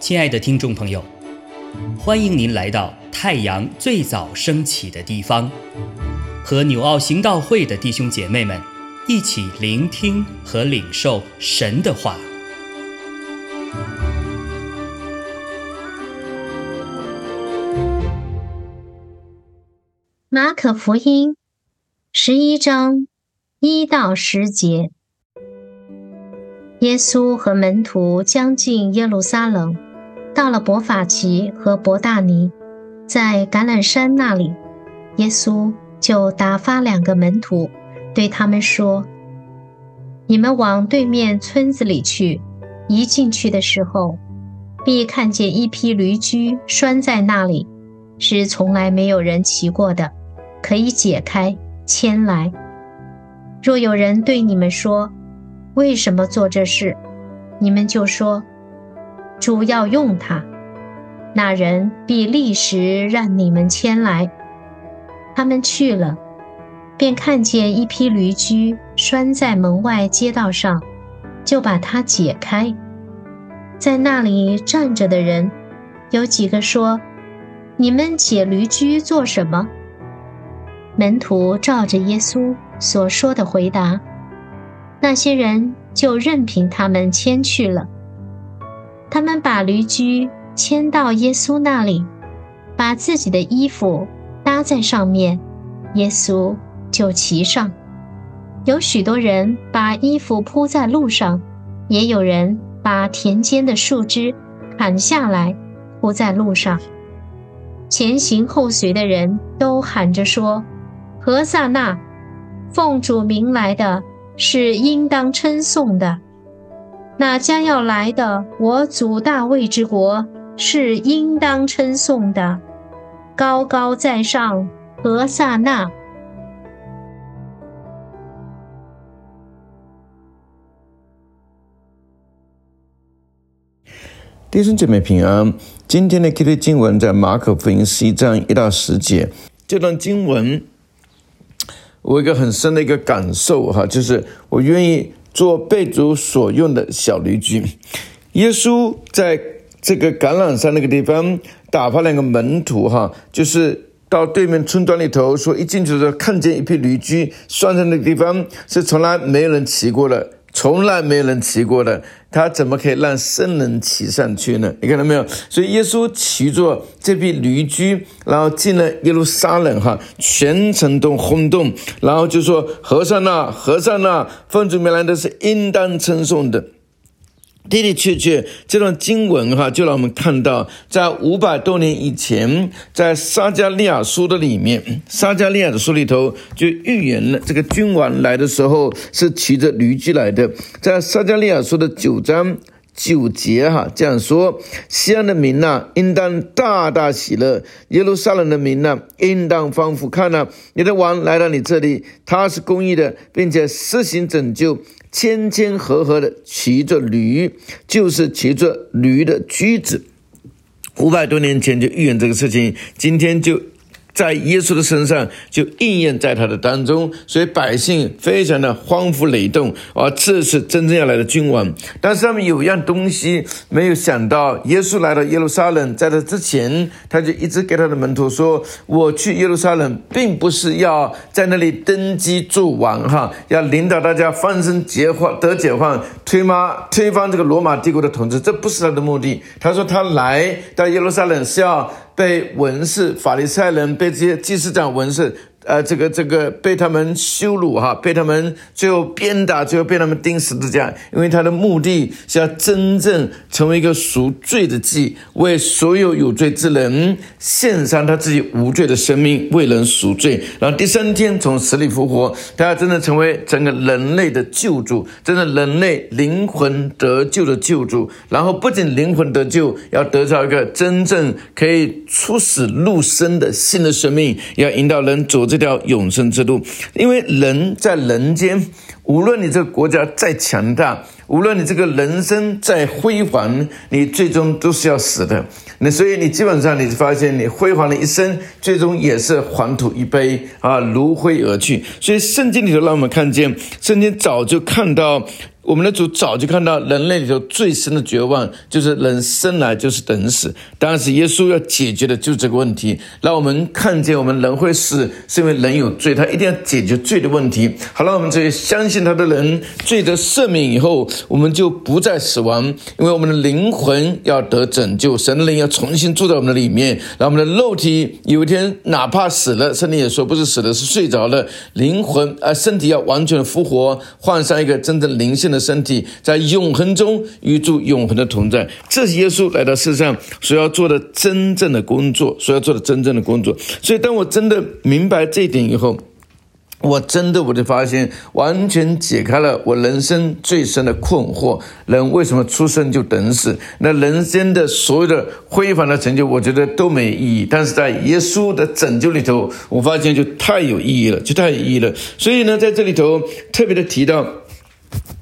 亲爱的听众朋友，欢迎您来到太阳最早升起的地方，和纽奥行道会的弟兄姐妹们一起聆听和领受神的话。马可福音十一章一到十节，耶稣和门徒将近耶路撒冷。到了伯法奇和伯大尼，在橄榄山那里，耶稣就打发两个门徒，对他们说：“你们往对面村子里去。一进去的时候，必看见一批驴驹拴在那里，是从来没有人骑过的，可以解开牵来。若有人对你们说，为什么做这事，你们就说。”主要用它，那人必立时让你们牵来。他们去了，便看见一批驴驹拴在门外街道上，就把它解开。在那里站着的人，有几个说：“你们解驴驹做什么？”门徒照着耶稣所说的回答，那些人就任凭他们牵去了。他们把驴驹牵到耶稣那里，把自己的衣服搭在上面，耶稣就骑上。有许多人把衣服铺在路上，也有人把田间的树枝砍下来铺在路上。前行后随的人都喊着说：“何萨那，奉主名来的是应当称颂的。”那将要来的我祖大卫之国是应当称颂的，高高在上，何萨那。弟兄姐妹平安。今天的 K T 经文在马可福音十一章一到十节。这段经文，我一个很深的一个感受哈，就是我愿意。做被主所用的小驴驹，耶稣在这个橄榄山那个地方打发两个门徒，哈，就是到对面村庄里头，说一进去的时候看见一批驴驹拴在那个地方，是从来没人骑过的。从来没有人骑过的，他怎么可以让圣人骑上去呢？你看到没有？所以耶稣骑着这匹驴驹，然后进了耶路撒冷，哈，全城都轰动，然后就说：“和尚呐，和尚呐，奉主名来的是应当称颂的。”的的确确，这段经文哈，就让我们看到，在五百多年以前，在撒加利亚书的里面，撒加利亚的书里头就预言了，这个君王来的时候是骑着驴驹来的。在撒加利亚书的九章九节哈这样说：西安的民呐，应当大大喜乐；耶路撒冷的民呐，应当欢呼。看呐，你的王来到你这里，他是公义的，并且施行拯救。谦谦和和的骑着驴，就是骑着驴的驹子。五百多年前就预言这个事情，今天就。在耶稣的身上就应验在他的当中，所以百姓非常的欢呼雷动而！这是真正要来的君王。但是他们有一样东西没有想到，耶稣来到耶路撒冷，在这之前，他就一直给他的门徒说：“我去耶路撒冷，并不是要在那里登基做王，哈，要领导大家翻身解放得解放，推翻推翻这个罗马帝国的统治，这不是他的目的。他说他来到耶路撒冷是要。”被文士、法利赛人、被这些祭司长、文士。呃，这个这个被他们羞辱哈，被他们最后鞭打，最后被他们钉十字架，因为他的目的是要真正成为一个赎罪的祭，为所有有罪之人献上他自己无罪的生命，为人赎罪。然后第三天从死里复活，他要真正成为整个人类的救主，真正人类灵魂得救的救主。然后不仅灵魂得救，要得到一个真正可以出死入生的新的生命，要引导人走。这条永生之路，因为人在人间，无论你这个国家再强大，无论你这个人生再辉煌，你最终都是要死的。那所以你基本上你发现，你辉煌的一生，最终也是黄土一杯啊，如灰而去。所以圣经里头让我们看见，圣经早就看到。我们的主早就看到人类里头最深的绝望，就是人生来就是等死。当时耶稣要解决的就是这个问题，让我们看见我们人会死，是因为人有罪，他一定要解决罪的问题。好了，我们这些相信他的人，罪得赦免以后，我们就不再死亡，因为我们的灵魂要得拯救，神的灵要重新住在我们的里面，让我们的肉体有一天哪怕死了，圣经也说不是死了，是睡着了，灵魂啊身体要完全的复活，换上一个真正灵性的身体，在永恒中与主永恒的同在。这是耶稣来到世上所要做的真正的工作，所要做的真正的工作。所以，当我真的明白这一点以后，我真的我就发现，完全解开了我人生最深的困惑：人为什么出生就等死？那人生的所有的辉煌的成就，我觉得都没意义。但是在耶稣的拯救里头，我发现就太有意义了，就太有意义了。所以呢，在这里头特别的提到。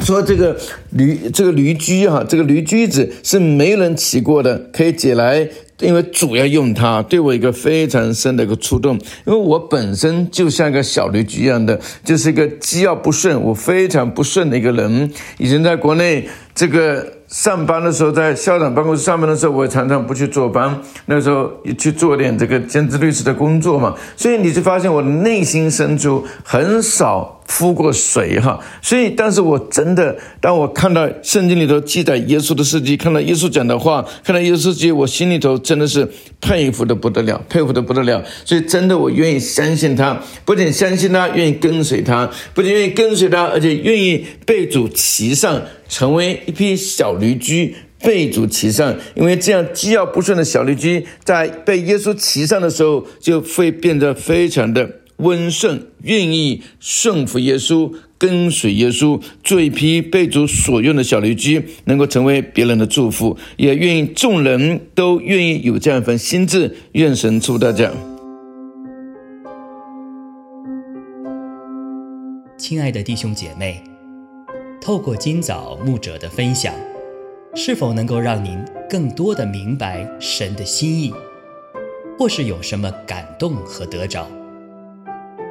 说这个驴，这个驴驹哈，这个驴驹子是没人骑过的，可以解来，因为主要用它，对我一个非常深的一个触动。因为我本身就像个小驴驹一样的，就是一个机要不顺，我非常不顺的一个人。以前在国内这个上班的时候，在校长办公室上班的时候，我常常不去坐班，那时候去做点这个兼职律师的工作嘛，所以你就发现我的内心深处很少。敷过水哈，所以，但是我真的，当我看到圣经里头记载耶稣的事迹，看到耶稣讲的话，看到耶稣记，我心里头真的是佩服的不得了，佩服的不得了。所以，真的，我愿意相信他，不仅相信他，愿意跟随他，不仅愿意跟随他，而且愿意被主骑上，成为一匹小驴驹，被主骑上。因为这样机要不顺的小驴驹，在被耶稣骑上的时候，就会变得非常的。温顺，愿意顺服耶稣，跟随耶稣，做一批被主所用的小驴驹，能够成为别人的祝福，也愿意众人都愿意有这样一份心智。愿神祝大家。亲爱的弟兄姐妹，透过今早牧者的分享，是否能够让您更多的明白神的心意，或是有什么感动和得着？